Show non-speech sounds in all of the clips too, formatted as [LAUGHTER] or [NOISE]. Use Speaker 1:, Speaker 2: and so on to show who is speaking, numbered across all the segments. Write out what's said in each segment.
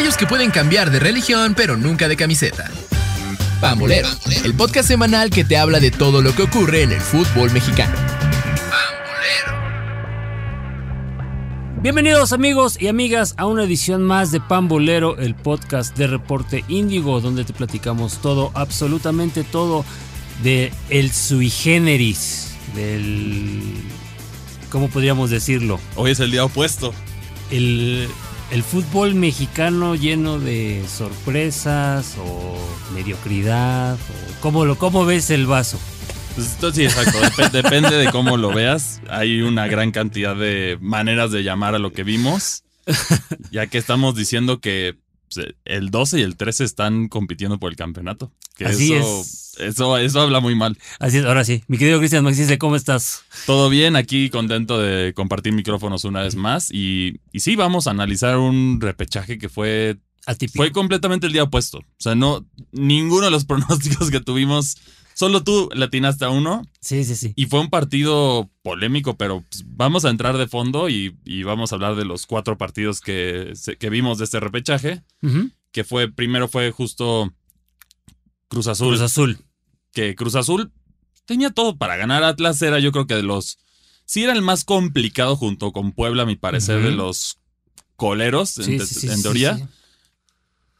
Speaker 1: aquellos que pueden cambiar de religión pero nunca de camiseta. Pambolero, el podcast semanal que te habla de todo lo que ocurre en el fútbol mexicano.
Speaker 2: Bienvenidos amigos y amigas a una edición más de Pambolero, el podcast de Reporte Índigo, donde te platicamos todo, absolutamente todo de el sui generis, del... ¿Cómo podríamos decirlo?
Speaker 3: Hoy es el día opuesto.
Speaker 2: El, el fútbol mexicano lleno de sorpresas o mediocridad, o ¿cómo, lo, cómo ves el vaso?
Speaker 3: Pues esto sí, exacto. Dep- depende de cómo lo veas. Hay una gran cantidad de maneras de llamar a lo que vimos. Ya que estamos diciendo que el 12 y el 13 están compitiendo por el campeonato. Que
Speaker 2: Así
Speaker 3: eso,
Speaker 2: es.
Speaker 3: Eso, eso habla muy mal.
Speaker 2: Así es, ahora sí. Mi querido Cristian Maxise, ¿cómo estás?
Speaker 3: Todo bien, aquí contento de compartir micrófonos una vez más. Y, y sí, vamos a analizar un repechaje que fue,
Speaker 2: Atípico.
Speaker 3: fue completamente el día opuesto. O sea, no, ninguno de los [LAUGHS] pronósticos que tuvimos, solo tú latinaste a uno.
Speaker 2: Sí, sí, sí.
Speaker 3: Y fue un partido polémico, pero pues, vamos a entrar de fondo y, y vamos a hablar de los cuatro partidos que, vimos de este repechaje. Que fue, primero fue justo Cruz Azul.
Speaker 2: Cruz Azul.
Speaker 3: Que Cruz Azul tenía todo para ganar. Atlas era, yo creo que de los. Sí, era el más complicado junto con Puebla, a mi parecer, de los coleros, en,
Speaker 2: Sí, sí, sí,
Speaker 3: en
Speaker 2: sí,
Speaker 3: teoría.
Speaker 2: sí.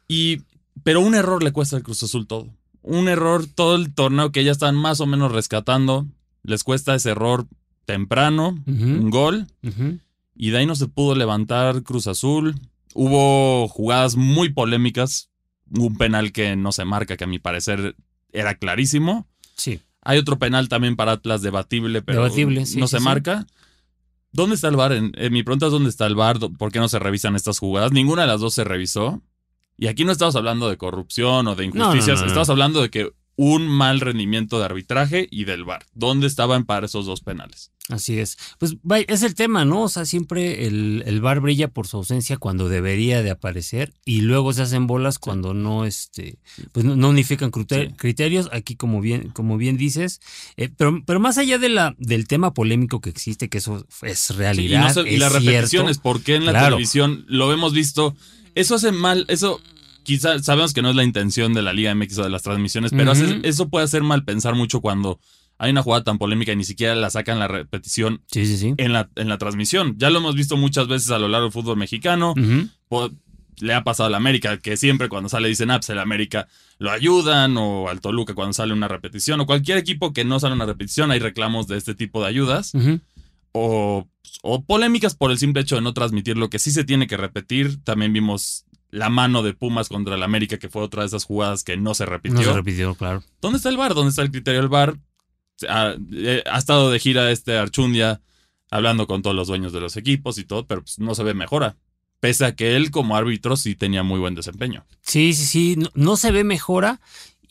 Speaker 3: Y, pero un error le cuesta al Cruz Azul todo. Un error, todo el torneo que ya están más o menos rescatando, les cuesta ese error temprano, un gol, y de ahí no se pudo levantar Cruz Azul. Hubo jugadas muy polémicas, un penal que no se marca, que a mi parecer era clarísimo.
Speaker 2: Sí.
Speaker 3: Hay otro penal también para Atlas debatible, pero
Speaker 2: Debatible, sí,
Speaker 3: no
Speaker 2: sí,
Speaker 3: se
Speaker 2: sí.
Speaker 3: marca. ¿Dónde está el VAR? En- eh, mi pregunta es ¿dónde está el VAR? ¿Por qué no se revisan estas jugadas? Ninguna de las dos se revisó. Y aquí no estamos hablando de corrupción o de injusticias,
Speaker 2: no, no.
Speaker 3: estamos hablando de que un mal rendimiento de arbitraje y del VAR. ¿Dónde estaban para esos dos penales?
Speaker 2: Así es. Pues es el tema, ¿no? O sea, siempre el, el bar brilla por su ausencia cuando debería de aparecer y luego se hacen bolas cuando no, este, pues no, no unifican criter-
Speaker 3: Sí.
Speaker 2: criterios. Aquí, como bien, como bien dices, eh, pero, pero más allá de la, del tema polémico que existe, que eso es
Speaker 3: Sí, y,
Speaker 2: realidad.
Speaker 3: no se- y
Speaker 2: es
Speaker 3: las repeticiones, ¿por qué en la
Speaker 2: Claro.
Speaker 3: televisión lo hemos visto? Eso hace mal, eso quizá sabemos que no es la intención de la Liga MX o de las transmisiones, pero hace- eso puede hacer mal pensar mucho cuando hay una jugada tan polémica y ni siquiera la sacan la repetición
Speaker 2: Sí, sí, sí.
Speaker 3: en la, en la transmisión. Ya lo hemos visto muchas veces a lo largo del fútbol mexicano. Le ha pasado a la América, que siempre cuando sale dicen, ah, pues el América lo ayudan, o al Toluca cuando sale una repetición, o cualquier equipo que no sale una repetición, hay reclamos de este tipo de ayudas o, o polémicas por el simple hecho de no transmitir lo que sí se tiene que repetir. También vimos la mano de Pumas contra el América, que fue otra de esas jugadas que no se repitió.
Speaker 2: No se repitió, claro.
Speaker 3: ¿Dónde está el VAR? ¿Dónde está el criterio del VAR? Ha, eh, ha estado de gira este Archundia hablando con todos los dueños de los equipos y todo, pero pues, no se ve mejora. Pese a que él como árbitro sí tenía muy buen desempeño.
Speaker 2: Sí, sí, sí, no, no se ve mejora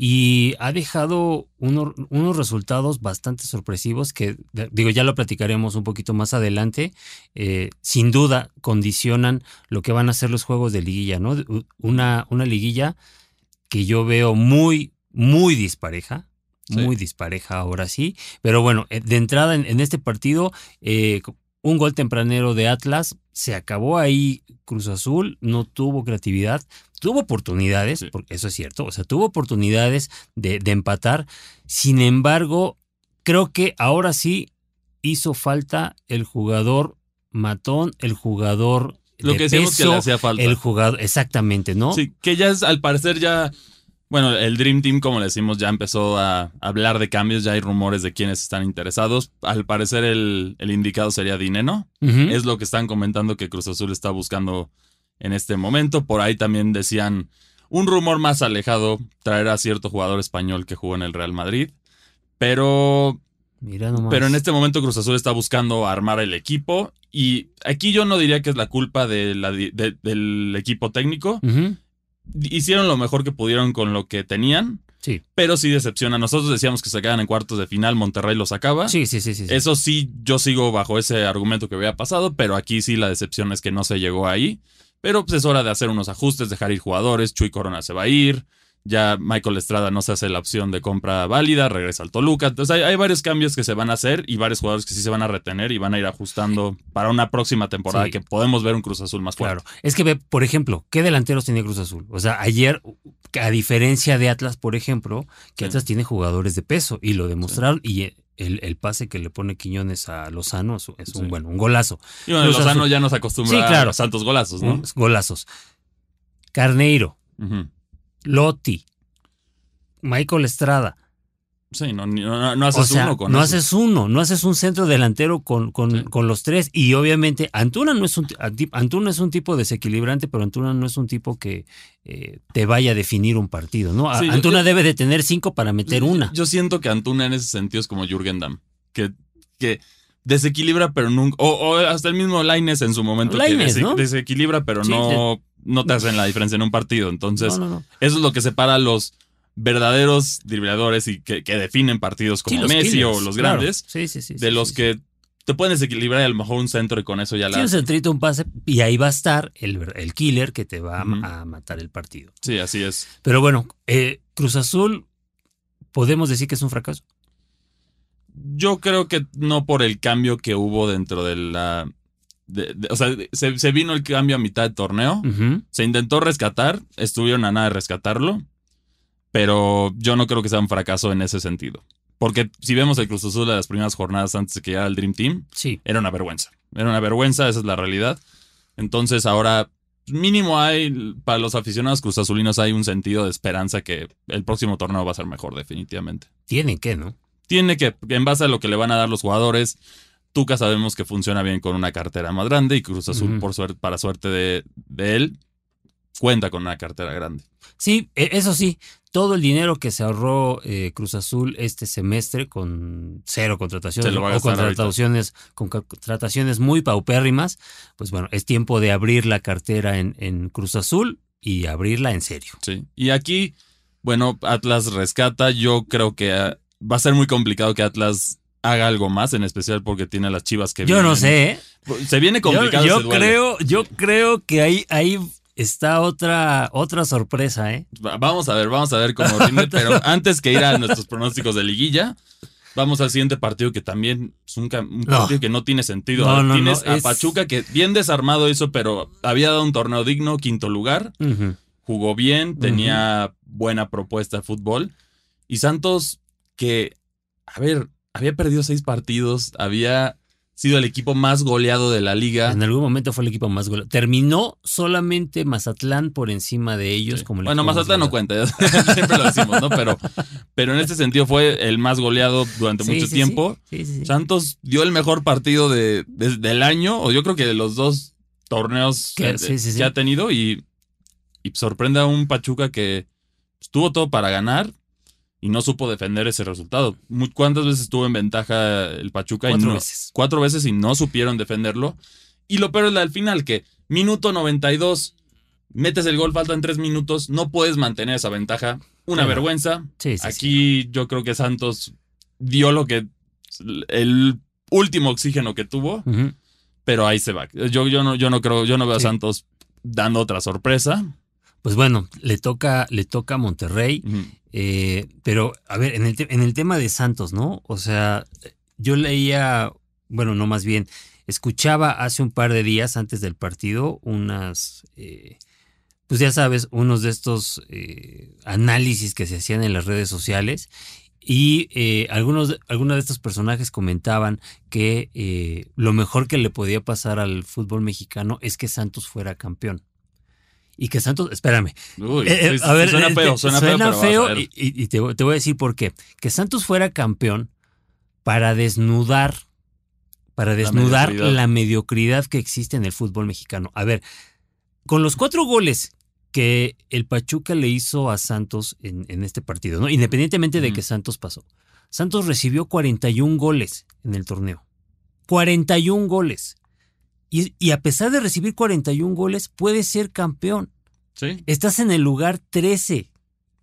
Speaker 2: y ha dejado uno- unos resultados bastante sorpresivos que, digo, ya lo platicaremos un poquito más adelante. Eh, sin duda condicionan lo que van a ser los juegos de liguilla, ¿no? Una, una liguilla que yo veo muy, muy dispareja.
Speaker 3: Sí.
Speaker 2: Muy dispareja ahora sí. Pero bueno, eh, de entrada en, en este partido, eh, un gol tempranero de Atlas, se acabó ahí Cruz Azul, no tuvo creatividad, tuvo oportunidades,
Speaker 3: Sí.
Speaker 2: porque eso es cierto, o sea, tuvo oportunidades de, de empatar. Sin embargo, creo que ahora sí hizo falta el jugador matón, el jugador
Speaker 3: Lo
Speaker 2: de
Speaker 3: que decíamos que le
Speaker 2: peso,
Speaker 3: hacía falta.
Speaker 2: el jugador, exactamente, ¿no?
Speaker 3: Sí, que ya es, al parecer ya, bueno, el Dream Team, como le decimos, ya empezó a hablar de cambios, ya hay rumores de quienes están interesados. Al parecer el, el indicado sería Dineno. Es lo que están comentando que Cruz Azul está buscando en este momento. Por ahí también decían un rumor más alejado, traer a cierto jugador español que jugó en el Real Madrid. Pero,
Speaker 2: Mira nomás.
Speaker 3: pero en este momento Cruz Azul está buscando armar el equipo. Y aquí yo no diría que es la culpa de la de- del equipo técnico. Hicieron lo mejor que pudieron con lo que tenían.
Speaker 2: Sí.
Speaker 3: Pero sí decepciona. Nosotros decíamos que se quedan en cuartos de final, Monterrey lo sacaba.
Speaker 2: Sí, sí, sí, sí. sí.
Speaker 3: Eso sí, yo sigo bajo ese argumento que había pasado, pero aquí sí la decepción es que no se llegó ahí. Pero pues es hora de hacer unos ajustes, dejar ir jugadores. Chuy Corona se va a ir. Ya Michael Estrada no se hace la opción de compra válida, regresa al Toluca. Entonces hay, hay, varios cambios que se van a hacer y varios jugadores que sí se van a retener y van a ir ajustando para una próxima temporada sí. que podemos ver un Cruz Azul más fuerte.
Speaker 2: Claro, es que ve, por ejemplo, ¿qué delanteros tiene Cruz Azul? O sea, ayer, a diferencia de Atlas, por ejemplo, que sí. Atlas tiene jugadores de peso y lo demostraron sí. y el, el, pase que le pone Quiñones a Lozano es, un, bueno, un golazo.
Speaker 3: Y bueno, Lozano ya nos acostumbra
Speaker 2: claro,
Speaker 3: a santos golazos, ¿no?
Speaker 2: Golazos. Carneiro. Uh -huh. Lotti, Michael Estrada.
Speaker 3: Sí, no, no, no haces
Speaker 2: o sea,
Speaker 3: uno con
Speaker 2: No
Speaker 3: eso.
Speaker 2: haces uno, no haces un centro delantero con, con, sí. con, los tres. Y obviamente Antuna no es un Antuna es un tipo desequilibrante, pero Antuna no es un tipo que eh, te vaya a definir un partido. ¿no? Sí, Antuna yo, debe de tener cinco para meter una.
Speaker 3: Yo siento que Antuna en ese sentido es como Jürgen Damm, que, que desequilibra, pero nunca. O, o, hasta el mismo Laines en su momento.
Speaker 2: Lainez,
Speaker 3: que
Speaker 2: ¿no?
Speaker 3: desequilibra, pero sí, no, no te hacen la diferencia en un partido. Entonces, no, eso es lo que separa a los verdaderos dribladores y que, que definen partidos como sí, Messi killers, o los grandes
Speaker 2: claro. sí, sí,
Speaker 3: de los que te pueden desequilibrar y a lo mejor un centro y con eso ya la.
Speaker 2: Sí, un centrito, un pase y ahí va a estar el, el killer que te va uh -huh. a matar el partido.
Speaker 3: Sí, así es.
Speaker 2: Pero bueno, eh, Cruz Azul, ¿podemos decir que es un fracaso?
Speaker 3: Yo creo que no por el cambio que hubo dentro de la. De, de, o sea, se, se, vino el cambio a mitad de torneo.
Speaker 2: Uh -huh.
Speaker 3: Se intentó rescatar, estuvieron a nada de rescatarlo pero yo no creo que sea un fracaso en ese sentido. Porque si vemos el Cruz Azul de las primeras jornadas antes de que llegara el Dream Team,
Speaker 2: sí.
Speaker 3: era una vergüenza. Era una vergüenza, esa es la realidad. Entonces ahora mínimo hay, para los aficionados Cruz Azulinos hay un sentido de esperanza que el próximo torneo va a ser mejor definitivamente.
Speaker 2: Tiene que, ¿no?
Speaker 3: Tiene que, en base a lo que le van a dar los jugadores, Tuca sabemos que funciona bien con una cartera más grande y Cruz Azul, uh -huh. por suerte, para suerte de, de él, cuenta con una cartera grande.
Speaker 2: Sí, e, eso sí, todo el dinero que se ahorró eh, Cruz Azul este semestre con cero contrataciones o contrataciones, con contrataciones muy paupérrimas, pues bueno, es tiempo de abrir la cartera en, en, Cruz Azul y abrirla en serio.
Speaker 3: Sí, y aquí, bueno, Atlas rescata, yo creo que uh, va a ser muy complicado que Atlas haga algo más, en especial porque tiene las chivas que
Speaker 2: Yo
Speaker 3: vienen.
Speaker 2: no sé, ¿eh?
Speaker 3: Se viene complicado.
Speaker 2: Yo, yo creo, yo creo que ahí, ahí está otra, otra sorpresa, ¿eh?
Speaker 3: Vamos a ver, vamos a ver cómo [LAUGHS] rinde, pero antes que ir a nuestros pronósticos de liguilla, vamos al siguiente partido que también es un, un partido no. que no tiene sentido.
Speaker 2: No, no,
Speaker 3: Tienes a
Speaker 2: es...
Speaker 3: Pachuca que bien desarmado hizo, pero había dado un torneo digno, quinto lugar,
Speaker 2: uh -huh.
Speaker 3: jugó bien, tenía uh -huh. buena propuesta de fútbol. Y Santos que, a ver, había perdido seis partidos, había sido el equipo más goleado de la liga.
Speaker 2: En algún momento fue el equipo más goleado. Terminó solamente Mazatlán por encima de ellos.
Speaker 3: Sí.
Speaker 2: Como el
Speaker 3: bueno, Mazatlán no cuenta, [LAUGHS] siempre lo decimos, ¿no? Pero, pero en este sentido fue el más goleado durante
Speaker 2: sí,
Speaker 3: mucho
Speaker 2: sí,
Speaker 3: tiempo.
Speaker 2: Sí.
Speaker 3: Santos dio el mejor partido de, de, del año, o yo creo que de los dos torneos que, que ha tenido, y, y, sorprende a un Pachuca que tuvo todo para ganar, y no supo defender ese resultado. ¿Cuántas veces estuvo en ventaja el Pachuca?
Speaker 2: Cuatro
Speaker 3: y no,
Speaker 2: veces.
Speaker 3: Cuatro veces y no supieron defenderlo. Y lo peor es la del final, que minuto 92, metes el gol, faltan tres minutos, no puedes mantener esa ventaja. Una
Speaker 2: sí,
Speaker 3: vergüenza.
Speaker 2: Sí, sí,
Speaker 3: Aquí yo creo que Santos dio lo que... el último oxígeno que tuvo,
Speaker 2: uh -huh.
Speaker 3: pero ahí se va. Yo, yo, no, yo no creo, yo no veo a Santos dando otra sorpresa.
Speaker 2: Pues bueno, le toca, le toca a Monterrey. Uh -huh. eh, pero, a ver, en el, en el tema de Santos, ¿no? O sea, yo leía, bueno, no más bien, escuchaba hace un par de días antes del partido unas, eh, pues ya sabes, unos de estos eh, análisis que se hacían en las redes sociales y eh, algunos, algunos de estos personajes comentaban que eh, lo mejor que le podía pasar al fútbol mexicano es que Santos fuera campeón y que Santos, espérame.
Speaker 3: Uy, eh, a ver, suena feo, suena,
Speaker 2: suena
Speaker 3: feo,
Speaker 2: feo y, y, te, te, voy a decir por qué. Que Santos fuera campeón para desnudar, para desnudar la mediocridad. la mediocridad que existe en el fútbol mexicano. A ver, con los cuatro goles que el Pachuca le hizo a Santos en, en este partido, ¿no? Independientemente de mm. que Santos pasó. Santos recibió 41 goles en el torneo. 41 goles. Y, y, a pesar de recibir 41 goles, puede ser campeón.
Speaker 3: Sí.
Speaker 2: Estás en el lugar 13.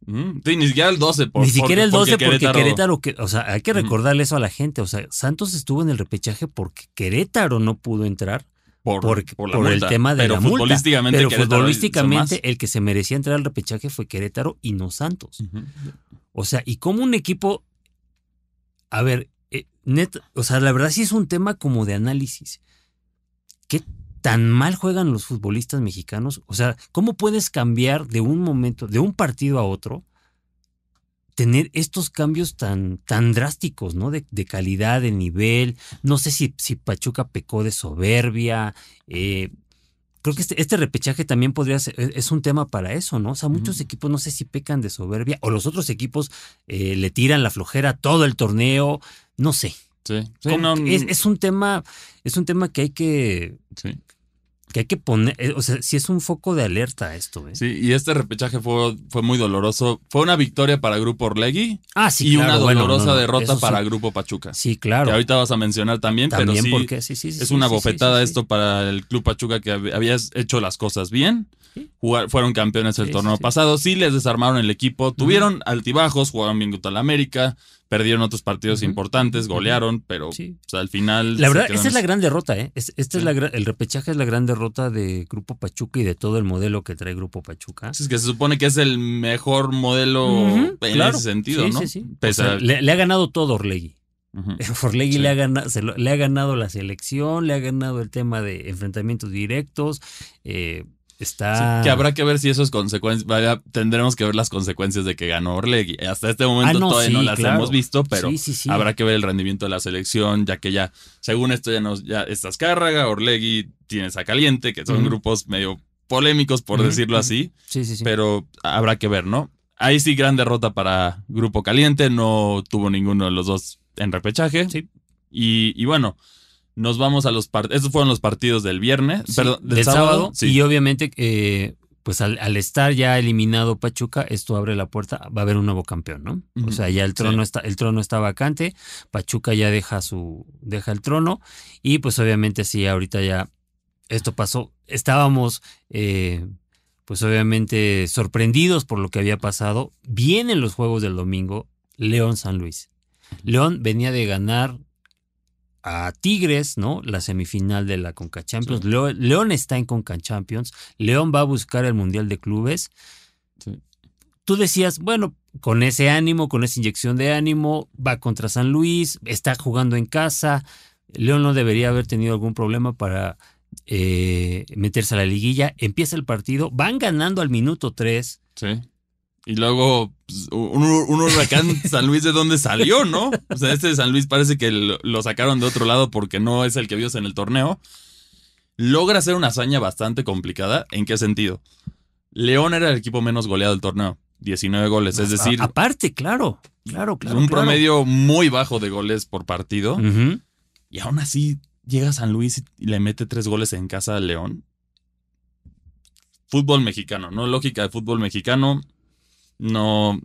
Speaker 3: Mm, sí, ni siquiera el 12.
Speaker 2: Por, ni siquiera el 12 porque, porque Querétaro... que, o sea, hay que recordarle mm. eso a la gente. O sea, Santos estuvo en el repechaje porque Querétaro no pudo entrar
Speaker 3: por,
Speaker 2: por,
Speaker 3: por la
Speaker 2: por el tema de
Speaker 3: pero
Speaker 2: la multa.
Speaker 3: futbolísticamente,
Speaker 2: Pero
Speaker 3: Querétaro
Speaker 2: futbolísticamente el que se merecía entrar al repechaje fue Querétaro y no Santos. O sea, y como un equipo, a ver, eh, net, o sea, la verdad sí es un tema como de análisis. ¿Qué tan mal juegan los futbolistas mexicanos? O sea, ¿cómo puedes cambiar de un momento, de un partido a otro, tener estos cambios tan, tan drásticos, ¿no? De, de calidad, de nivel. No sé si, si Pachuca pecó de soberbia. eh, creo que este, este repechaje también podría ser, es es un tema para eso, ¿no? O sea, muchos equipos no sé si pecan de soberbia o los otros equipos eh, le tiran la flojera todo el torneo. No sé.
Speaker 3: Sí, sí,
Speaker 2: Como
Speaker 3: no,
Speaker 2: es, es un tema, es un tema que hay que,
Speaker 3: sí.
Speaker 2: que hay que poner, eh, o sea, sí es un foco de alerta esto, ¿eh?
Speaker 3: Sí, y este repechaje fue, fue muy doloroso. Fue una victoria para Grupo Orlegui
Speaker 2: Ah, sí,
Speaker 3: y
Speaker 2: claro,
Speaker 3: una dolorosa
Speaker 2: no,
Speaker 3: derrota para
Speaker 2: sí.
Speaker 3: Grupo Pachuca.
Speaker 2: Sí, claro.
Speaker 3: Que ahorita vas a mencionar también,
Speaker 2: También
Speaker 3: pero sí,
Speaker 2: porque sí, sí,
Speaker 3: es una bofetada esto para el Club Pachuca que hab- había hecho las cosas bien. Jugar- fueron campeones el torneo pasado. Sí les desarmaron el equipo. Tuvieron altibajos, jugaron bien contra el América, perdieron otros partidos importantes, golearon, pero
Speaker 2: Sí.
Speaker 3: al final.
Speaker 2: La verdad, esa es la gran derrota, ¿eh? Es- Esta es la el repechaje es la gran derrota de Grupo Pachuca y de todo el modelo que trae Grupo Pachuca.
Speaker 3: Es que se supone que es el mejor modelo en
Speaker 2: claro.
Speaker 3: ese sentido,
Speaker 2: Sí,
Speaker 3: ¿no?
Speaker 2: sí, sí. O
Speaker 3: Pese
Speaker 2: sea,
Speaker 3: a-
Speaker 2: le, le ha ganado todo Orlegui. [LAUGHS]
Speaker 3: Sí.
Speaker 2: le, ha ganado, se lo- le ha ganado la selección, le ha ganado el tema de enfrentamientos directos. eh, está.
Speaker 3: Sí, que habrá que ver si eso es consecuencia. Tendremos que ver las consecuencias de que ganó Orlegui. Hasta este momento
Speaker 2: Ah, no,
Speaker 3: todavía
Speaker 2: sí,
Speaker 3: no las
Speaker 2: claro.
Speaker 3: hemos visto, pero
Speaker 2: Sí,
Speaker 3: habrá que ver el rendimiento de la selección, ya que ya, según esto, ya nos, ya está Azcárraga, Orlegui, tienes a Caliente, que son grupos medio polémicos, por
Speaker 2: Ujú,
Speaker 3: decirlo
Speaker 2: ujú.
Speaker 3: así,
Speaker 2: Sí, sí, sí.
Speaker 3: pero habrá que ver, ¿no? Ahí sí, gran derrota para Grupo Caliente, no tuvo ninguno de los dos en repechaje.
Speaker 2: Sí.
Speaker 3: Y, y bueno, nos vamos a los partidos. Estos fueron los partidos del viernes,
Speaker 2: Sí,
Speaker 3: perdón, del,
Speaker 2: del sábado.
Speaker 3: Sí.
Speaker 2: Y obviamente, eh, pues al, al estar ya eliminado Pachuca, esto abre la puerta, va a haber un nuevo campeón, ¿no? O sea, ya el trono
Speaker 3: sí.
Speaker 2: está, el trono está vacante, Pachuca ya deja su, deja el trono, y pues obviamente sí, ahorita ya esto pasó. Estábamos eh, pues obviamente sorprendidos por lo que había pasado. Vienen los juegos del domingo, León San Luis. León venía de ganar a Tigres, ¿no? La semifinal de la Conca Champions.
Speaker 3: Sí.
Speaker 2: León está en Conca Champions. León va a buscar el Mundial de Clubes.
Speaker 3: Sí.
Speaker 2: Tú decías, bueno, con ese ánimo, con esa inyección de ánimo, va contra San Luis, está jugando en casa. León no debería haber tenido algún problema para eh, meterse a la liguilla. Empieza el partido, van ganando al minuto 3.
Speaker 3: Sí. Y luego pues, un, un huracán [LAUGHS] San Luis de dónde salió, ¿no? O sea, este de San Luis parece que lo, lo sacaron de otro lado porque no es el que vio en el torneo. Logra hacer una hazaña bastante complicada. ¿En qué sentido? León era el equipo menos goleado del torneo. 19 goles, es decir,
Speaker 2: A- aparte, claro, claro, claro.
Speaker 3: un
Speaker 2: claro.
Speaker 3: promedio muy bajo de goles por partido. Y aún así llega San Luis y le mete tres goles en casa a León. Fútbol mexicano, ¿no? Lógica de fútbol mexicano. No.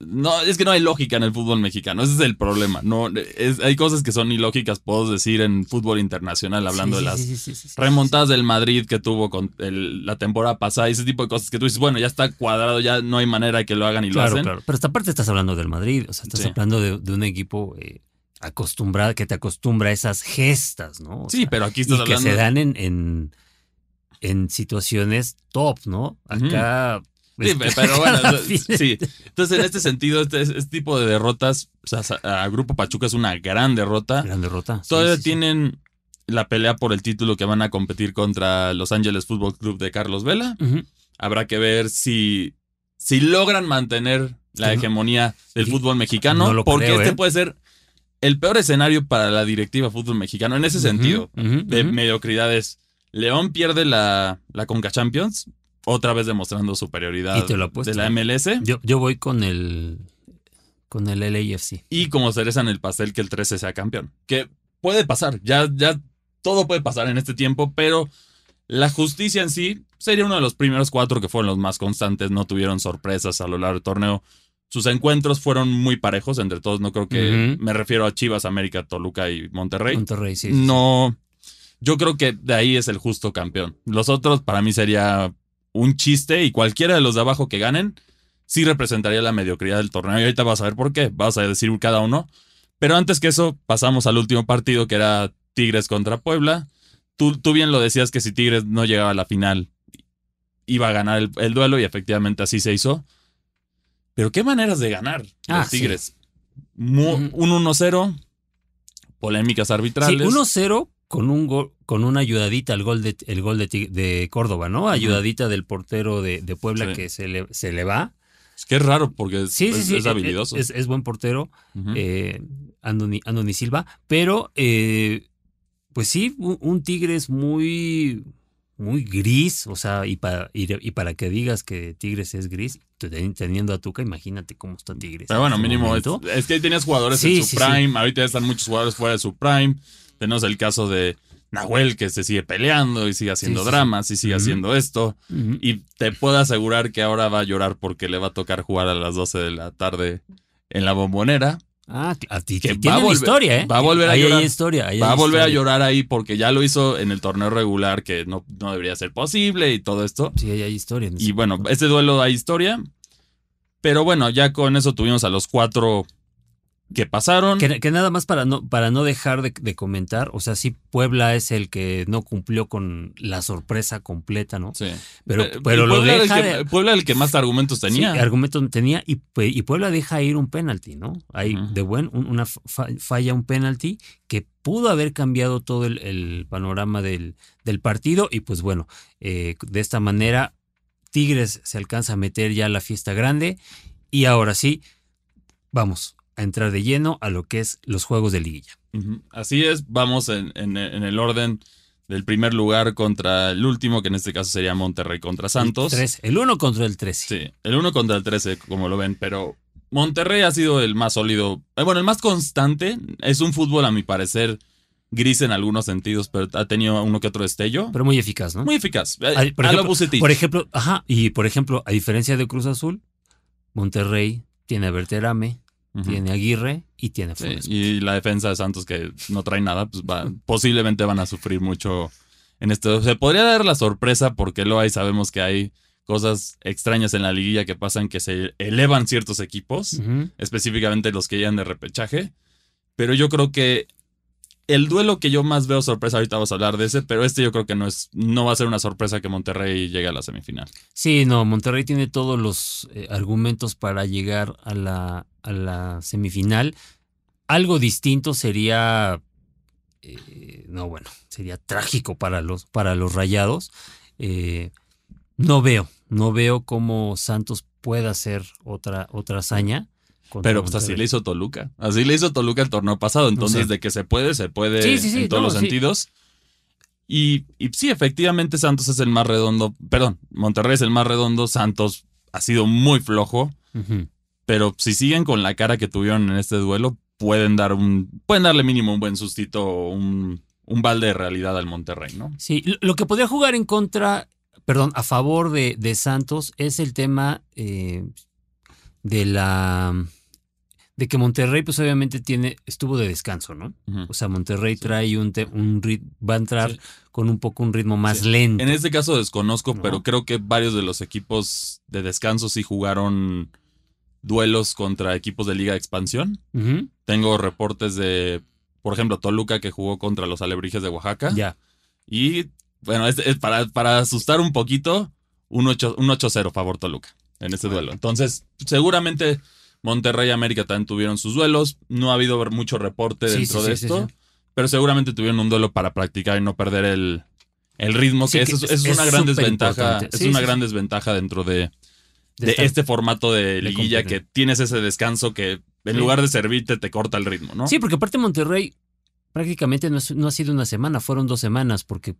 Speaker 3: No, es que no hay lógica en el fútbol mexicano. Ese es el problema. No, es- hay cosas que son ilógicas, puedo decir, en fútbol internacional, hablando
Speaker 2: Sí,
Speaker 3: de las
Speaker 2: sí,
Speaker 3: remontadas del Madrid que tuvo con el- la temporada pasada y ese tipo de cosas que tú dices, bueno, ya está cuadrado, ya no hay manera de que lo hagan y
Speaker 2: Claro,
Speaker 3: lo hacen.
Speaker 2: claro. Pero esta parte estás hablando del Madrid, o sea, estás hablando de, de un equipo eh, acostumbrado, que te acostumbra a esas gestas, ¿no? O
Speaker 3: Sí,
Speaker 2: sea,
Speaker 3: pero aquí
Speaker 2: y
Speaker 3: estás
Speaker 2: que
Speaker 3: hablando.
Speaker 2: se dan en, en, en situaciones top, ¿no? Acá.
Speaker 3: Sí,
Speaker 2: este,
Speaker 3: pero bueno, [LAUGHS] sí. Entonces, en este sentido, este, este tipo de derrotas, o sea, a Grupo Pachuca es una gran derrota.
Speaker 2: Gran derrota.
Speaker 3: Todavía
Speaker 2: sí, sí.
Speaker 3: tienen la pelea por el título que van a competir contra Los Ángeles Fútbol Club de Carlos Vela. Habrá que ver si, si logran mantener la hegemonía del fútbol mexicano,
Speaker 2: No lo
Speaker 3: porque
Speaker 2: creo,
Speaker 3: este
Speaker 2: ¿eh?
Speaker 3: puede ser el peor escenario para la directiva fútbol mexicano en ese sentido de mediocridades. León pierde la, la Conca Champions, otra vez demostrando superioridad de la MLS.
Speaker 2: Yo, yo voy con el. Con el LAFC.
Speaker 3: Y como cereza en el pastel que el 13 sea campeón. Que puede pasar, ya, ya todo puede pasar en este tiempo, pero la justicia en sí sería uno de los primeros cuatro que fueron los más constantes, no tuvieron sorpresas a lo largo del torneo. Sus encuentros fueron muy parejos entre todos, no creo que me refiero a Chivas, América, Toluca y Monterrey.
Speaker 2: Monterrey, sí.
Speaker 3: no, yo creo que de ahí es el justo campeón. Los otros para mí sería un chiste y cualquiera de los de abajo que ganen sí representaría la mediocridad del torneo. Y ahorita vas a ver por qué, vas a decir cada uno. Pero antes que eso, pasamos al último partido que era Tigres contra Puebla. tú, tú bien lo decías que si Tigres no llegaba a la final, iba a ganar el, el duelo y efectivamente así se hizo. Pero qué maneras de ganar
Speaker 2: Ah,
Speaker 3: los
Speaker 2: sí.
Speaker 3: Tigres. Mu-. Un 1-0, polémicas
Speaker 2: Sí,
Speaker 3: arbitrales.
Speaker 2: 1-0 con un gol, con una ayudadita al gol de el gol de, de Córdoba, ¿no? Ayudadita del portero de, de Puebla
Speaker 3: Sí.
Speaker 2: que se le, se le va.
Speaker 3: Es que es raro porque es,
Speaker 2: Sí,
Speaker 3: es-
Speaker 2: sí.
Speaker 3: es habilidoso.
Speaker 2: Es, es buen portero,
Speaker 3: Ujú.
Speaker 2: eh, Andoni, Andoni Silva. Pero, eh, pues sí, un, un Tigres muy, muy gris. O sea, y para, y, para que digas que Tigres es gris, ten- teniendo a Tuca, imagínate cómo está Tigres.
Speaker 3: Pero
Speaker 2: en
Speaker 3: bueno, mínimo. Es, es que ahí tenías jugadores
Speaker 2: Sí,
Speaker 3: en su
Speaker 2: sí,
Speaker 3: prime. Ahorita ya están muchos jugadores fuera de su prime. Tenemos el caso de Nahuel que se sigue peleando y sigue haciendo dramas y sigue haciendo esto. Y te puedo asegurar que ahora va a llorar porque le va a tocar jugar a las 12 de la tarde en la bombonera.
Speaker 2: Ah, a ti
Speaker 3: Que
Speaker 2: tiene
Speaker 3: a
Speaker 2: una
Speaker 3: volver-
Speaker 2: historia, ¿eh?
Speaker 3: va a volver a
Speaker 2: Ahí
Speaker 3: llorar.
Speaker 2: Hay historia. ahí
Speaker 3: Va
Speaker 2: hay
Speaker 3: a volver a llorar ahí porque ya lo hizo en el torneo regular que no, no debería ser posible y todo esto.
Speaker 2: Sí, ahí hay historia. en
Speaker 3: Y
Speaker 2: ese
Speaker 3: bueno, este duelo hay historia. Pero bueno, ya con eso tuvimos a los cuatro que pasaron.
Speaker 2: Que, que nada más para no, para no dejar de, de comentar, o sea, sí, Puebla es el que no cumplió con la sorpresa completa, ¿no?
Speaker 3: Sí.
Speaker 2: Pero,
Speaker 3: Eh,
Speaker 2: pero lo
Speaker 3: Puebla era el
Speaker 2: deja.
Speaker 3: que- Puebla el que más argumentos tenía.
Speaker 2: Sí, argumentos tenía y, y Puebla deja ir un penalti, ¿no? Hay de buen, un- una fa- falla, un penalti que pudo haber cambiado todo el, el panorama del, del partido y pues bueno, eh, de esta manera Tigres se alcanza a meter ya a la fiesta grande y ahora sí, vamos a entrar de lleno a lo que es los juegos de liguilla.
Speaker 3: Así es, vamos en, en- en el orden del primer lugar contra el último, que en este caso sería Monterrey contra Santos.
Speaker 2: El, tres- el uno contra el 13.
Speaker 3: Sí, el 1 contra el 13, como lo ven, pero Monterrey ha sido el más sólido, eh, bueno, el más constante. Es un fútbol, a mi parecer, gris en algunos sentidos, pero ha tenido uno que otro destello.
Speaker 2: Pero muy eficaz, ¿no?
Speaker 3: Muy eficaz. Eh,
Speaker 2: por
Speaker 3: a
Speaker 2: ejemplo-. Por ejemplo, ajá, y por ejemplo, a diferencia de Cruz Azul, Monterrey tiene a Berterame, Tiene Aguirre y tiene
Speaker 3: Sí,
Speaker 2: Funes.
Speaker 3: y la defensa de Santos que no trae nada, pues va- posiblemente van a sufrir mucho en esto. Se podría dar la sorpresa porque lo hay, sabemos que hay cosas extrañas en la liguilla que pasan que se elevan ciertos equipos, específicamente los que llegan de repechaje. Pero yo creo que el duelo que yo más veo sorpresa, ahorita vamos a hablar de ese, pero este yo creo que no es, no va a ser una sorpresa que Monterrey llegue a la semifinal.
Speaker 2: Sí, no, Monterrey tiene todos los eh, argumentos para llegar a la, a la semifinal. Algo distinto sería, eh, no, bueno, sería trágico para los, para los rayados. Eh, no veo, no veo cómo Santos pueda hacer otra, otra hazaña.
Speaker 3: Pero pues así le hizo Toluca. Así le hizo Toluca el torneo pasado. Entonces, de que se puede, se puede
Speaker 2: Sí, sí, sí,
Speaker 3: en todos
Speaker 2: no,
Speaker 3: los sentidos. Y, y sí, efectivamente, Santos es el más redondo. Perdón, Monterrey es el más redondo. Santos ha sido muy flojo. Pero si siguen con la cara que tuvieron en este duelo, pueden dar un. Pueden darle mínimo un buen sustito, un, un balde de realidad al Monterrey, ¿no?
Speaker 2: Sí, lo- lo que podría jugar en contra, perdón, a favor de, de Santos es el tema eh, de la de que Monterrey, pues obviamente tiene, estuvo de descanso, ¿no? O sea, Monterrey
Speaker 3: Sí.
Speaker 2: trae un, te- un rit- va a entrar
Speaker 3: Sí.
Speaker 2: con un poco un ritmo más
Speaker 3: Sí.
Speaker 2: lento.
Speaker 3: En este caso desconozco,
Speaker 2: No.
Speaker 3: pero creo que varios de los equipos de descanso sí jugaron duelos contra equipos de Liga de Expansión. Tengo reportes de, por ejemplo, Toluca que jugó contra los Alebrijes de Oaxaca.
Speaker 2: Ya.
Speaker 3: Y bueno, es, es para, para asustar un poquito, un 8 un 8-0 favor Toluca en este duelo. Entonces, seguramente Monterrey y América también tuvieron sus duelos. No ha habido mucho reporte
Speaker 2: Sí,
Speaker 3: dentro
Speaker 2: sí,
Speaker 3: de
Speaker 2: sí,
Speaker 3: esto,
Speaker 2: sí.
Speaker 3: pero seguramente tuvieron un duelo para practicar y no perder el, el ritmo,
Speaker 2: Sí,
Speaker 3: que,
Speaker 2: que
Speaker 3: eso es, una gran desventaja. Es una gran desventaja dentro de,
Speaker 2: De
Speaker 3: de
Speaker 2: estar-
Speaker 3: este formato de liguilla que tienes ese descanso que en lugar de servirte te corta el ritmo, ¿no?
Speaker 2: Sí, porque aparte Monterrey prácticamente no, es- no ha sido una semana, fueron dos semanas, porque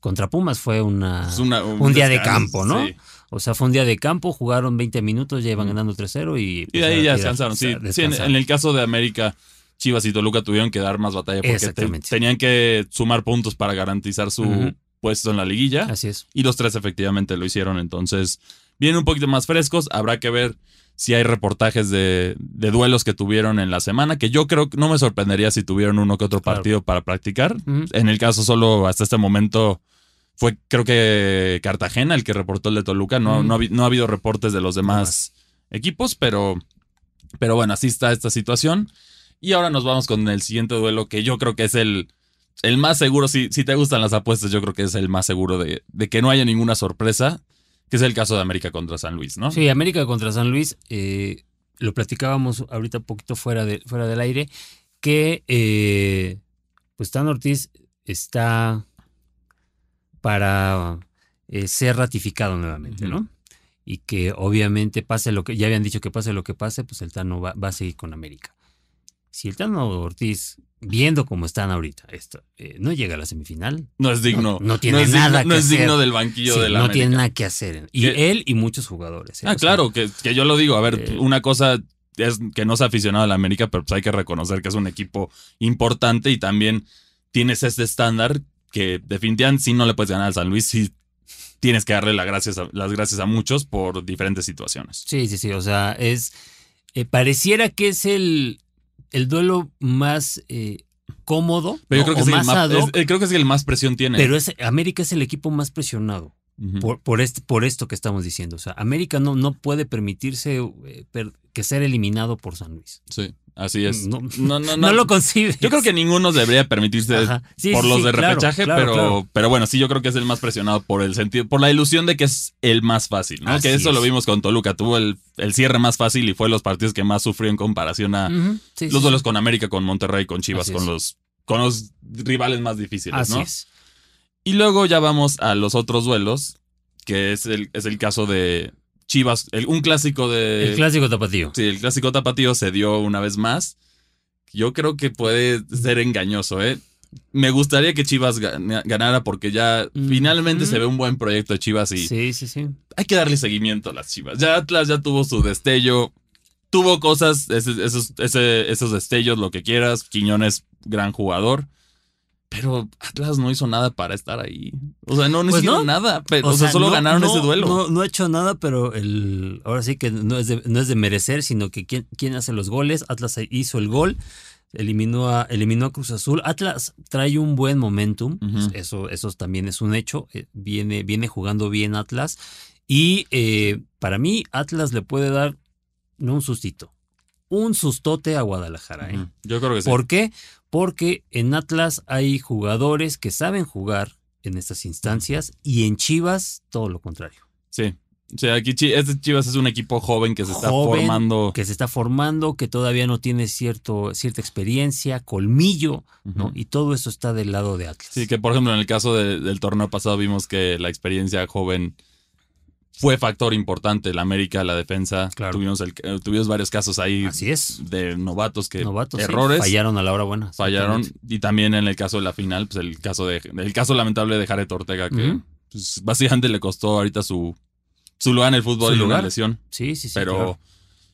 Speaker 2: contra Pumas fue una, un día de campo, ¿no?
Speaker 3: sí.
Speaker 2: O sea, fue un día de campo, jugaron 20 minutos, ya iban ganando 3-0 y...
Speaker 3: Y
Speaker 2: pues,
Speaker 3: de ahí
Speaker 2: a
Speaker 3: ya
Speaker 2: tirar-
Speaker 3: descansaron. Sí, en, el caso de América, Chivas y Toluca tuvieron que dar más batalla porque te- tenían que sumar puntos para garantizar su puesto en la liguilla.
Speaker 2: Así es.
Speaker 3: Y los tres efectivamente lo hicieron. Entonces, vienen un poquito más frescos. Habrá que ver si hay reportajes de, de duelos que tuvieron en la semana, que yo creo que no me sorprendería si tuvieron uno que otro
Speaker 2: Claro.
Speaker 3: partido para practicar. En el caso solo hasta este momento fue creo que Cartagena el que reportó el de Toluca. No,
Speaker 2: Mm.
Speaker 3: no, ha, no ha habido reportes de los demás equipos, pero, pero bueno, así está esta situación. Y ahora nos vamos con el siguiente duelo que yo creo que es el el más seguro, si, si te gustan las apuestas, yo creo que es el más seguro de, de que no haya ninguna sorpresa, que es el caso de América contra San Luis, ¿no?
Speaker 2: Sí, América contra San Luis, eh, lo platicábamos ahorita un poquito fuera, de, fuera del aire, que eh, pues Tan Ortiz está para eh, ser ratificado nuevamente. ¿no? Y que obviamente pase lo que, ya habían dicho que pase lo que pase, pues el Tano va, va a seguir con América. Si el Tano Ortiz, viendo cómo están ahorita, esto, eh, no llega a la semifinal,
Speaker 3: No es digno.
Speaker 2: No- no tiene
Speaker 3: es
Speaker 2: nada
Speaker 3: digno, no
Speaker 2: que
Speaker 3: es
Speaker 2: hacer.
Speaker 3: digno del banquillo
Speaker 2: sí,
Speaker 3: de la
Speaker 2: no
Speaker 3: América.
Speaker 2: tiene nada que hacer. Y él y muchos jugadores. ¿eh?
Speaker 3: Ah,
Speaker 2: sea,
Speaker 3: claro, que, que yo lo digo. A ver, una cosa es que no es aficionado a la América, pero pues hay que reconocer que es un equipo importante y también tienes este estándar que definitivamente si no le puedes ganar al San Luis, sí tienes que darle las gracias a, las gracias a muchos por diferentes situaciones.
Speaker 2: Sí, sí, sí. O sea, es. eh, pareciera que es el, el duelo más eh, cómodo.
Speaker 3: Pero yo creo que,
Speaker 2: o
Speaker 3: es el
Speaker 2: más
Speaker 3: más, es- eh, creo que es el más presión tiene.
Speaker 2: pero es, América es el equipo más presionado por, por, este, por esto que estamos diciendo. O sea, América no, no puede permitirse eh, per- que ser eliminado por San Luis.
Speaker 3: Sí, así es.
Speaker 2: No,
Speaker 3: No, no,
Speaker 2: no,
Speaker 3: no.
Speaker 2: lo concibe.
Speaker 3: Yo creo que ninguno debería permitirse.
Speaker 2: Sí,
Speaker 3: por
Speaker 2: sí,
Speaker 3: los
Speaker 2: sí,
Speaker 3: de
Speaker 2: claro,
Speaker 3: repechaje,
Speaker 2: claro,
Speaker 3: pero,
Speaker 2: claro.
Speaker 3: pero bueno, sí, yo creo que es el más presionado por el sentido, por la ilusión de que es el más fácil, ¿no?
Speaker 2: Así
Speaker 3: que eso lo vimos con Toluca, tuvo el, el cierre más fácil y fue los partidos que más sufrió en comparación a los
Speaker 2: sí.
Speaker 3: duelos con América, con Monterrey, con Chivas,
Speaker 2: Así
Speaker 3: con
Speaker 2: es.
Speaker 3: los, con los rivales más difíciles,
Speaker 2: Así
Speaker 3: ¿no?
Speaker 2: es.
Speaker 3: Y luego ya vamos a los otros duelos, que es el, es el caso de Chivas, el- un clásico de...
Speaker 2: El clásico tapatío.
Speaker 3: Sí, el clásico tapatío se dio una vez más. Yo creo que puede ser engañoso, ¿eh? Me gustaría que Chivas gana- ganara porque ya
Speaker 2: Mm,
Speaker 3: finalmente
Speaker 2: mm.
Speaker 3: se ve un buen proyecto de Chivas y
Speaker 2: Sí, sí, sí.
Speaker 3: hay que darle seguimiento a las Chivas. Ya Atlas ya tuvo su destello, tuvo cosas, ese- esos, ese- esos destellos, lo que quieras. Quiñones, gran jugador. Pero Atlas no hizo nada para estar ahí. O sea, no, no
Speaker 2: Pues
Speaker 3: hicieron
Speaker 2: no.
Speaker 3: nada. Pero, o, sea, solo
Speaker 2: no-
Speaker 3: ganaron ese duelo.
Speaker 2: No, no ha hecho nada, pero el, ahora sí que no es de, no es de merecer, sino que quién, quién hace los goles. Atlas hizo el gol, eliminó a, eliminó a Cruz Azul. Atlas trae un buen momentum, eso, eso también es un hecho. eh, Viene, viene jugando bien Atlas. Y eh, para mí, Atlas le puede dar no un sustito, un sustote a Guadalajara. ¿eh?
Speaker 3: Yo creo que sí.
Speaker 2: ¿Por qué? Porque en Atlas hay jugadores que saben jugar en estas instancias y en Chivas todo lo contrario.
Speaker 3: Sí. O sea, aquí este Chivas es un equipo joven que se está
Speaker 2: Joven,
Speaker 3: formando.
Speaker 2: Que se está formando, que todavía no tiene cierto, cierta experiencia, colmillo, ¿no? Y todo eso está del lado de Atlas.
Speaker 3: Sí, que por ejemplo en el caso de- del torneo pasado vimos que la experiencia joven fue factor importante. La América, la defensa.
Speaker 2: Claro.
Speaker 3: Tuvimos, el- eh, tuvimos varios casos ahí
Speaker 2: Así es.
Speaker 3: de novatos que
Speaker 2: Novatos, sí,
Speaker 3: errores
Speaker 2: fallaron a la hora buena.
Speaker 3: fallaron. Y también en el caso de la final, pues el caso de el caso lamentable de Jared Ortega, que pues, básicamente le costó ahorita su, su lugar en el fútbol y
Speaker 2: lugar.
Speaker 3: lesión.
Speaker 2: Sí, sí, sí.
Speaker 3: pero,
Speaker 2: claro.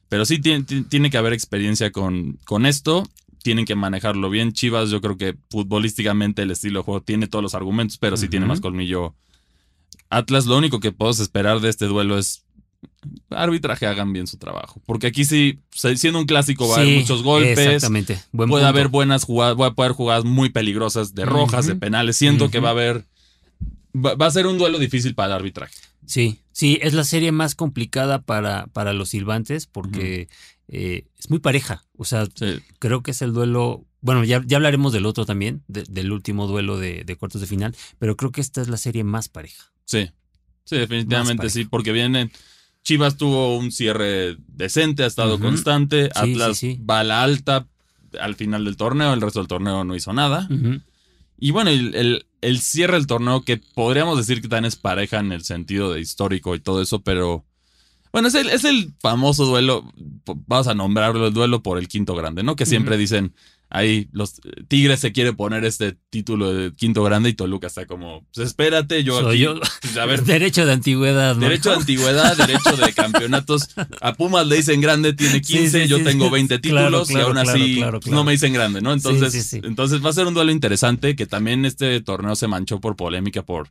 Speaker 3: pero sí tiene, tiene- que haber experiencia con, con esto. Tienen que manejarlo bien. Chivas, yo creo que futbolísticamente el estilo de juego tiene todos los argumentos, pero sí tiene más colmillo. Atlas, lo único que podemos esperar de este duelo es arbitraje hagan bien su trabajo. Porque aquí sí, siendo un clásico, va a haber muchos golpes.
Speaker 2: Exactamente. Buen
Speaker 3: Puede
Speaker 2: punto.
Speaker 3: haber buenas jugadas, va a poder jugadas muy peligrosas de rojas, de penales. Siento que va a haber. Va, va a ser un duelo difícil para el arbitraje.
Speaker 2: Sí, sí, es la serie más complicada para, para los silbantes porque eh, es muy pareja. O sea,
Speaker 3: Sí.
Speaker 2: creo que es el duelo. Bueno, ya, ya hablaremos del otro también, de- del último duelo de, de cuartos de final, pero creo que esta es la serie más pareja.
Speaker 3: Sí, sí, definitivamente sí, porque viene. Chivas tuvo un cierre decente, ha estado constante.
Speaker 2: Sí,
Speaker 3: Atlas
Speaker 2: sí,
Speaker 3: va a la alta al final del torneo, el resto del torneo no hizo nada. Y bueno, el, el- el cierre del torneo, que podríamos decir que también es pareja en el sentido de histórico y todo eso, pero. Bueno, es el, es el famoso duelo, vamos a nombrarlo el duelo por el quinto grande, ¿no? Que siempre dicen, ahí los Tigres se quiere poner este título de quinto grande y Toluca está como, pues espérate, yo
Speaker 2: Soy
Speaker 3: aquí.
Speaker 2: yo.
Speaker 3: pues, a ver, [LAUGHS]
Speaker 2: Derecho de antigüedad. ¿no?
Speaker 3: Derecho de antigüedad, derecho de campeonatos. A Pumas le dicen grande, tiene 15, [LAUGHS]
Speaker 2: Sí, sí,
Speaker 3: yo
Speaker 2: sí,
Speaker 3: tengo
Speaker 2: sí.
Speaker 3: 20
Speaker 2: Claro,
Speaker 3: títulos y aún así
Speaker 2: claro,
Speaker 3: pues, no me dicen grande, ¿no? Entonces, entonces va a ser un duelo interesante que también este torneo se manchó por polémica por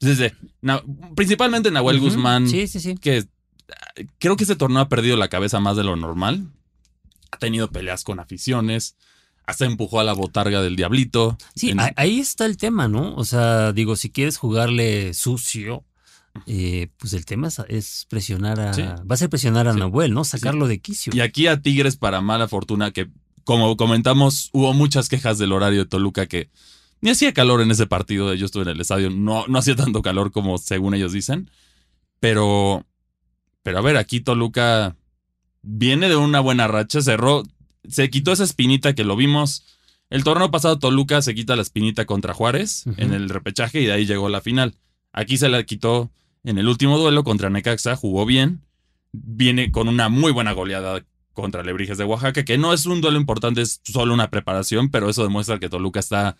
Speaker 3: desde Na- principalmente Nahuel
Speaker 2: Ujú.
Speaker 3: Guzmán,
Speaker 2: Sí, sí, sí.
Speaker 3: que creo que este torneo ha perdido la cabeza más de lo normal. Ha tenido peleas con aficiones, hasta empujó a la botarga del diablito.
Speaker 2: Sí,
Speaker 3: En-
Speaker 2: ahí está el tema, ¿no? O sea, digo, si quieres jugarle sucio, eh, pues el tema es, es presionar a.
Speaker 3: Sí.
Speaker 2: Va a ser presionar a
Speaker 3: Sí.
Speaker 2: Nahuel, ¿no? Sacarlo de quicio.
Speaker 3: Y aquí a Tigres, para mala fortuna, que como comentamos, hubo muchas quejas del horario de Toluca que Ni hacía calor en ese partido. Yo estuve en el estadio. No, no hacía tanto calor como según ellos dicen. Pero. Pero a ver, aquí Toluca viene de una buena racha. Cerró. Se quitó esa espinita que lo vimos. El torneo pasado, Toluca se quita la espinita contra Juárez en el repechaje y de ahí llegó la final. Aquí se la quitó en el último duelo contra Necaxa. Jugó bien. Viene con una muy buena goleada contra Lebrijes de Oaxaca, que no es un duelo importante, es solo una preparación, pero eso demuestra que Toluca está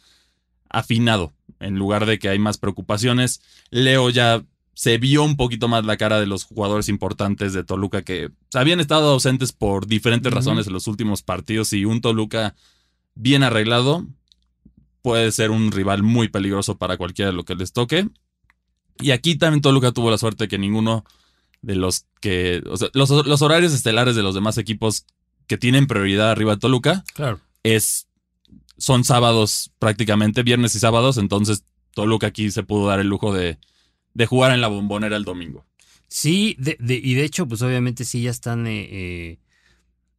Speaker 3: afinado en lugar de que hay más preocupaciones. Leo ya se vio un poquito más la cara de los jugadores importantes de Toluca que habían estado ausentes por diferentes razones en los últimos partidos y un Toluca bien arreglado puede ser un rival muy peligroso para cualquiera de lo que les toque. Y aquí también Toluca tuvo la suerte que ninguno de los que. o sea, los, los horarios estelares de los demás equipos que tienen prioridad arriba de Toluca
Speaker 2: Claro.
Speaker 3: es. Son sábados prácticamente, viernes y sábados. Entonces Toluca aquí se pudo dar el lujo de, de jugar en la bombonera el domingo.
Speaker 2: Sí, de- de- y de hecho, pues obviamente sí ya están, eh, eh,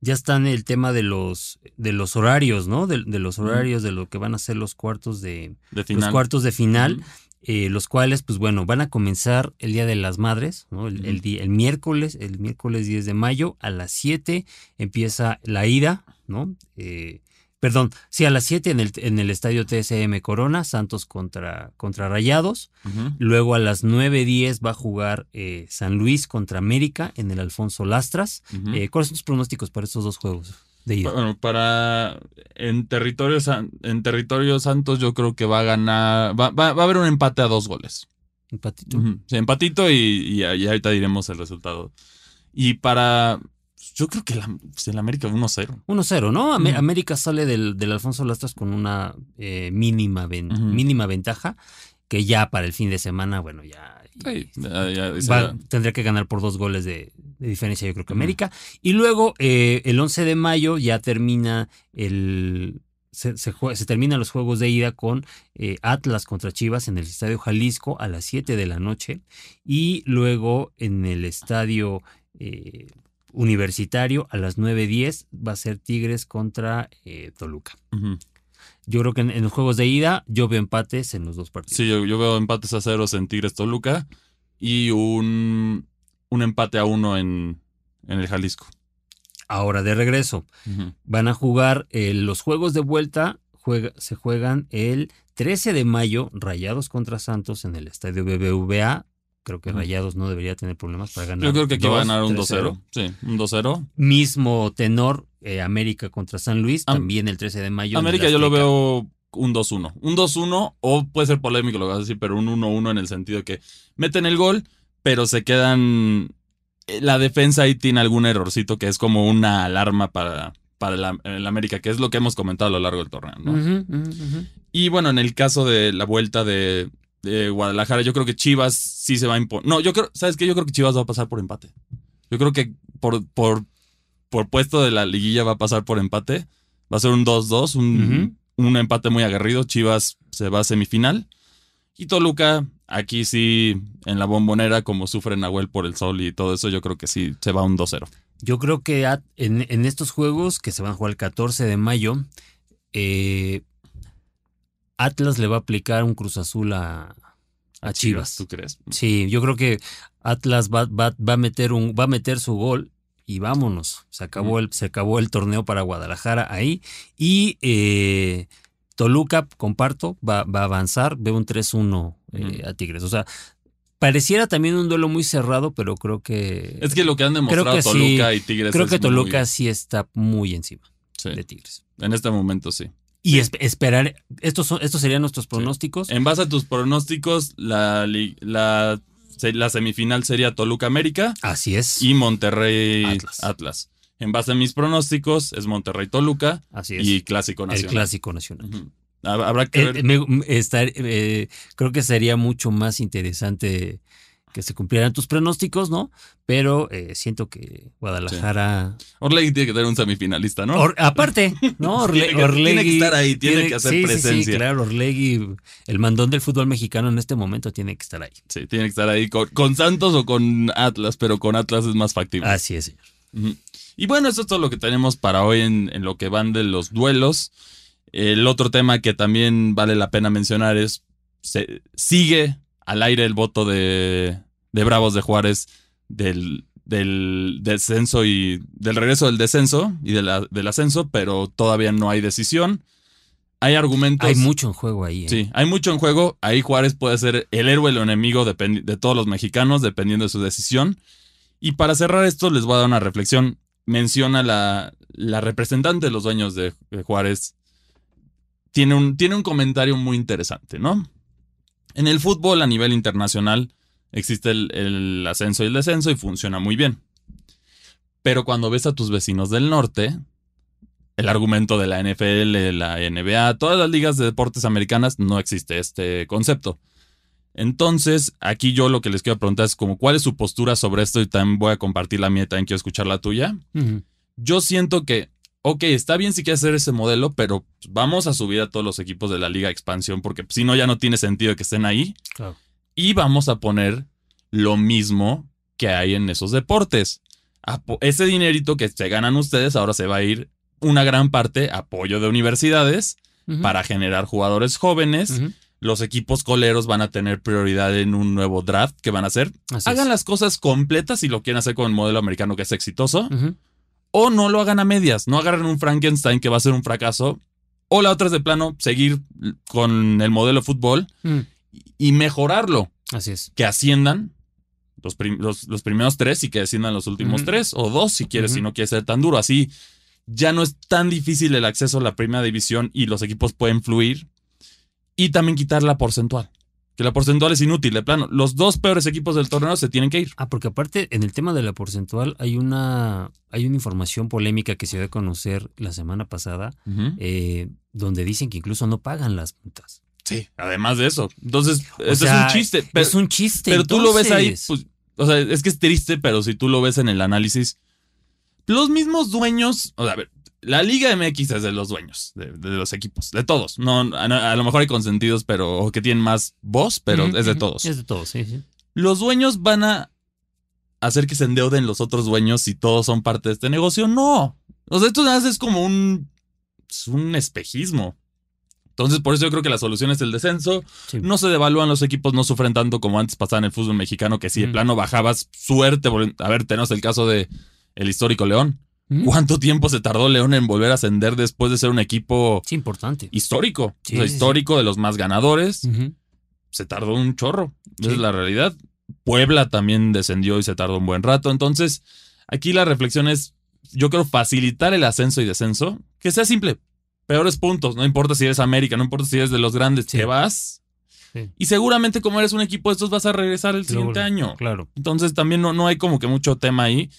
Speaker 2: ya están el tema de los, de los horarios, ¿no? De, de los horarios de lo que van a ser los cuartos de,
Speaker 3: De
Speaker 2: los
Speaker 3: final.
Speaker 2: cuartos de final, eh, los cuales, pues bueno, van a comenzar el Día de las Madres, ¿no? El, el
Speaker 3: Ujú.
Speaker 2: día- el miércoles, el miércoles 10 de mayo, a las 7 empieza la ida, ¿no? Eh, perdón, sí, a las 7 en el, en el estadio TSM Corona, Santos contra, contra Rayados. Luego a las 9.10 va a jugar eh, San Luis contra América en el Alfonso Lastras. Eh, ¿Cuáles son tus pronósticos para estos dos juegos de ida?
Speaker 3: Bueno, para en territorio en territorio Santos yo creo que va a ganar va, va- va a haber un empate a dos goles.
Speaker 2: Empatito.
Speaker 3: Sí, empatito y, y, y ahorita diremos el resultado. Y para yo creo que la, pues, el América 1-0.
Speaker 2: 1-0, ¿no? Am-. América sale del, del Alfonso Lastras con una eh, mínima, ven- mínima ventaja que ya para el fin de semana, bueno, ya...
Speaker 3: Sí, ya- ya-
Speaker 2: va- tendría que ganar por dos goles de, de diferencia, yo creo que. América. Y luego, eh, el 11 de mayo ya termina el. Se, se se terminan los juegos de ida con eh, Atlas contra Chivas en el Estadio Jalisco a las 7 de la noche. Y luego en el Estadio eh, Universitario a las 9.10 va a ser Tigres contra eh, Toluca. Yo creo que en, en los juegos de ida yo veo empates en los dos partidos.
Speaker 3: Sí, yo, yo veo empates a ceros en Tigres Toluca y un, un empate a uno en, en el Jalisco.
Speaker 2: Ahora de regreso. Van a jugar eh, los juegos de vuelta, juega- se juegan el 13 de mayo, Rayados contra Santos en el estadio BBVA. Creo que. Rayados no debería tener problemas para ganar.
Speaker 3: Yo creo que aquí va a ganar un
Speaker 2: 2-0.
Speaker 3: 2-0. Sí, un 2-0.
Speaker 2: Mismo tenor, eh, América contra San Luis,
Speaker 3: Am-
Speaker 2: también el 13 de mayo.
Speaker 3: América yo lo veo un 2-1. Un 2-1 o puede ser polémico lo que vas a decir, pero un 1-1 en el sentido que meten el gol, pero se quedan... eh, La defensa ahí tiene algún errorcito que es como una alarma para, para el, el América, que es lo que hemos comentado a lo largo del torneo. Y bueno, en el caso de la vuelta de, de Guadalajara, yo creo que Chivas sí se va a imponer. No, yo creo, ¿sabes qué? Yo creo que Chivas va a pasar por empate. Yo creo que por, por, por puesto de la liguilla va a pasar por empate. Va a ser un 2-2, un, un empate muy aguerrido. Chivas se va a semifinal. Y Toluca, aquí sí, en la bombonera, como sufre Nahuel por el sol y todo eso, yo creo que sí se va un 2-0.
Speaker 2: Yo creo que en, en estos juegos que se van a jugar el 14 de mayo, eh, Atlas le va a aplicar un Cruz Azul a, a Chivas.
Speaker 3: ¿Tú crees?
Speaker 2: Sí, yo creo que Atlas va, va- va a meter un, va a meter su gol y vámonos. Se acabó
Speaker 3: Ujú.
Speaker 2: el, se acabó el torneo para Guadalajara ahí. Y eh, Toluca, comparto, va, va a avanzar, veo un 3-1 eh, a Tigres. O sea, pareciera también un duelo muy cerrado, pero creo que.
Speaker 3: Es que lo que han demostrado
Speaker 2: que sí.
Speaker 3: Toluca y Tigres
Speaker 2: creo que Toluca
Speaker 3: muy-
Speaker 2: sí está muy encima
Speaker 3: sí,
Speaker 2: de Tigres.
Speaker 3: en este momento sí.
Speaker 2: Y esp- esperar, estos, son, estos serían nuestros pronósticos.
Speaker 3: En base a tus pronósticos, la, la, se- la semifinal sería Toluca América
Speaker 2: Así es.
Speaker 3: y Monterrey
Speaker 2: Atlas.
Speaker 3: Atlas. En base a mis pronósticos, es Monterrey Toluca
Speaker 2: Así es.
Speaker 3: y Clásico
Speaker 2: el
Speaker 3: Nacional.
Speaker 2: clásico nacional.
Speaker 3: Habrá que
Speaker 2: Eh,
Speaker 3: ver.
Speaker 2: me- estar- eh, creo que sería mucho más interesante que se cumplieran tus pronósticos, ¿no? Pero eh, siento que Guadalajara.
Speaker 3: Orlegui tiene que tener un semifinalista, ¿no?
Speaker 2: Or- aparte, ¿no? [LAUGHS] Orle-
Speaker 3: Tiene que-
Speaker 2: Orlegui
Speaker 3: tiene que estar ahí, tiene que hacer
Speaker 2: sí, sí,
Speaker 3: presencia.
Speaker 2: Sí, claro, Orlegui, el mandón del fútbol mexicano en este momento tiene que estar ahí.
Speaker 3: Sí, tiene que estar ahí con, con Santos o con Atlas, pero con Atlas es más factible.
Speaker 2: Así es, señor.
Speaker 3: Y bueno, eso es todo lo que tenemos para hoy en, en lo que van de los duelos. El otro tema que también vale la pena mencionar es, se, sigue al aire el voto de, de Bravos de Juárez del, del descenso y del regreso del descenso y de la- del ascenso, pero todavía no hay decisión. Hay argumentos.
Speaker 2: Hay mucho en juego ahí. ¿eh?
Speaker 3: Sí, hay mucho en juego. Ahí Juárez puede ser el héroe o el enemigo de todos los mexicanos, dependiendo de su decisión. Y para cerrar esto, les voy a dar una reflexión. Menciona la, la representante de los dueños de, de Juárez. Tiene un, tiene un comentario muy interesante, ¿no? En el fútbol a nivel internacional existe el, el ascenso y el descenso y funciona muy bien. Pero cuando ves a tus vecinos del norte, el argumento de la NFL, la NBA, todas las ligas de deportes americanas, no existe este concepto. Entonces, aquí yo lo que les quiero preguntar es como cuál es su postura sobre esto y también voy a compartir la mía, también quiero escuchar la tuya. Yo siento que, ok, está bien si quieres hacer ese modelo, pero vamos a subir a todos los equipos de la liga expansión porque si no ya no tiene sentido que estén ahí
Speaker 2: Claro.
Speaker 3: Y vamos a poner lo mismo que hay en esos deportes. Ese dinerito que se ganan ustedes ahora se va a ir una gran parte apoyo de universidades para generar jugadores jóvenes. Los equipos coleros van a tener prioridad en un nuevo draft que van a hacer.
Speaker 2: Así
Speaker 3: Hagan
Speaker 2: es.
Speaker 3: las cosas completas si lo quieren hacer con el modelo americano que es exitoso. O no lo hagan a medias. No agarren un Frankenstein que va a ser un fracaso. O la otra es de plano seguir con el modelo fútbol
Speaker 2: Ujú.
Speaker 3: Y mejorarlo.
Speaker 2: Así es.
Speaker 3: Que asciendan los, prim- los- los primeros tres y que desciendan los últimos tres. O dos si quieres, si no quieres ser tan duro. Así ya no es tan difícil el acceso a la primera división y los equipos pueden fluir. Y también quitar la porcentual. Que la porcentual es inútil, de plano. Los dos peores equipos del torneo se tienen que ir.
Speaker 2: Ah, porque aparte, en el tema de la porcentual, hay una, hay una información polémica que se dio a conocer la semana pasada, eh, donde dicen que incluso no pagan las multas.
Speaker 3: Sí, además de eso. Entonces, eso
Speaker 2: sea,
Speaker 3: es un chiste. Pero,
Speaker 2: es un chiste.
Speaker 3: pero tú lo ves ahí, pues, o sea, es que es triste, pero si tú lo ves en el análisis, los mismos dueños, o sea, a ver, la Liga MX es de los dueños, de, de los equipos, de todos. No, a, a lo mejor hay consentidos, pero o que tienen más voz, pero es de todos.
Speaker 2: Es de todos, sí, sí.
Speaker 3: Los dueños van a hacer que se endeuden los otros dueños si todos son parte de este negocio. No. O sea, esto nada más es como un, es un espejismo. Entonces, por eso yo creo que la solución es el descenso.
Speaker 2: Sí.
Speaker 3: No se devalúan los equipos, no sufren tanto como antes pasaba en el fútbol mexicano, que si de
Speaker 2: Ujú.
Speaker 3: plano bajabas, suerte. A ver, tenemos el caso de el histórico León.
Speaker 2: Ujú.
Speaker 3: ¿Cuánto tiempo se tardó León en volver a ascender después de ser un equipo
Speaker 2: importante.
Speaker 3: histórico?
Speaker 2: Sí,
Speaker 3: O sea, histórico de los más ganadores se tardó un chorro. Esa es la realidad. Puebla también descendió y se tardó un buen rato. Entonces, aquí la reflexión es, yo creo, facilitar el ascenso y descenso, que sea simple. Peores puntos, no importa si eres América, no importa si eres de los grandes,
Speaker 2: Sí.
Speaker 3: que vas.
Speaker 2: Sí.
Speaker 3: Y seguramente como eres un equipo de estos vas a regresar el siguiente año.
Speaker 2: Claro.
Speaker 3: Entonces también no, no hay como que mucho tema ahí.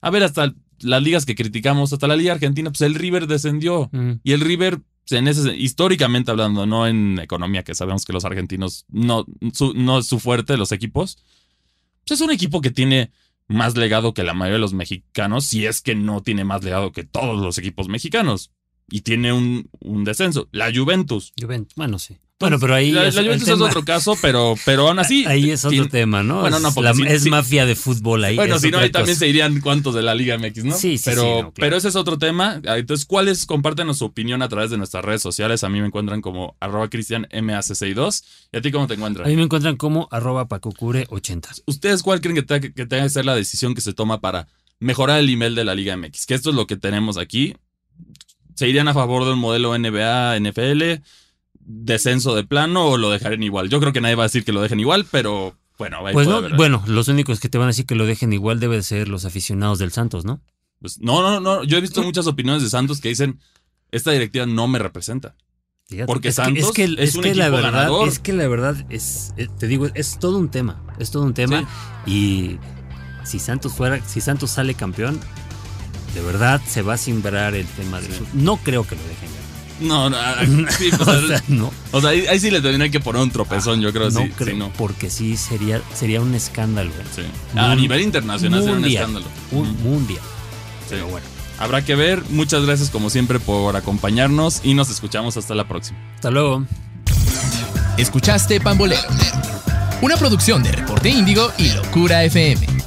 Speaker 3: A ver, hasta las ligas que criticamos, hasta la Liga Argentina, pues el River descendió.
Speaker 2: Ujú.
Speaker 3: Y el River, pues, en ese, históricamente hablando, no en economía, que sabemos que los argentinos no, su- no es su fuerte, los equipos, pues es un equipo que tiene más legado que la mayoría de los mexicanos, si es que no tiene más legado que todos los equipos mexicanos. Y tiene un, un descenso. La Juventus.
Speaker 2: Juventus, bueno, sí. Bueno, pero ahí.
Speaker 3: La,
Speaker 2: es
Speaker 3: la
Speaker 2: el
Speaker 3: Juventus es otro caso, pero, pero aún así. [LAUGHS]
Speaker 2: Ahí es otro
Speaker 3: tiene-
Speaker 2: tema, ¿no?
Speaker 3: Bueno, no, porque
Speaker 2: la-
Speaker 3: sí-
Speaker 2: es
Speaker 3: sí.
Speaker 2: mafia de fútbol ahí.
Speaker 3: Bueno, si no, ahí también se irían cuántos de la Liga MX, ¿no?
Speaker 2: Sí, sí,
Speaker 3: pero,
Speaker 2: sí, no, claro.
Speaker 3: pero ese es otro tema. Ah, Entonces, ¿cuáles? Compártenos su opinión a través de nuestras redes sociales. A mí me encuentran como arroba cristianmac62. ¿Y a ti cómo te
Speaker 2: A
Speaker 3: encuentran?
Speaker 2: mí me encuentran como arroba pacocure80.
Speaker 3: ¿Ustedes cuál creen que, te- que tenga que ser la decisión que se toma para mejorar el nivel de la Liga MX? Que esto es lo que tenemos aquí. ¿Se irían a favor de un modelo NBA, NFL? ¿Descenso de plano o lo dejarían igual? Yo creo que nadie va a decir que lo dejen igual, pero bueno, ahí
Speaker 2: Pues
Speaker 3: puede
Speaker 2: no,
Speaker 3: haber-
Speaker 2: bueno, los únicos que te van a decir que lo dejen igual deben ser los aficionados del Santos, ¿no?
Speaker 3: Pues, no, no, no. Yo he visto muchas opiniones de Santos que dicen, esta directiva no me representa.
Speaker 2: Fíjate,
Speaker 3: Porque
Speaker 2: es que-
Speaker 3: Santos
Speaker 2: es que,
Speaker 3: es un
Speaker 2: que la verdad,
Speaker 3: ganador.
Speaker 2: Es que la verdad es, eh, te digo, es todo un tema. Es todo un tema. Y si Santos fuera, si Santos sale campeón, de verdad se va a simbrar el tema de
Speaker 3: Sí.
Speaker 2: No creo que lo dejen.
Speaker 3: No, no, ah, [LAUGHS] sí, o
Speaker 2: o
Speaker 3: sea,
Speaker 2: no,
Speaker 3: o sea, ahí, ahí sí le tendrían que poner un tropezón, yo creo.
Speaker 2: no
Speaker 3: sí,
Speaker 2: creo,
Speaker 3: sí, no.
Speaker 2: porque sí sería, sería un escándalo.
Speaker 3: Sí. A
Speaker 2: Mun-
Speaker 3: nivel internacional sería un escándalo.
Speaker 2: Un mundial.
Speaker 3: Sí.
Speaker 2: Pero bueno,
Speaker 3: Habrá que ver. Muchas gracias como siempre por acompañarnos y nos escuchamos hasta la próxima.
Speaker 2: hasta luego.
Speaker 1: Escuchaste Pambolero, una producción de Reporte Índigo y Locura FM.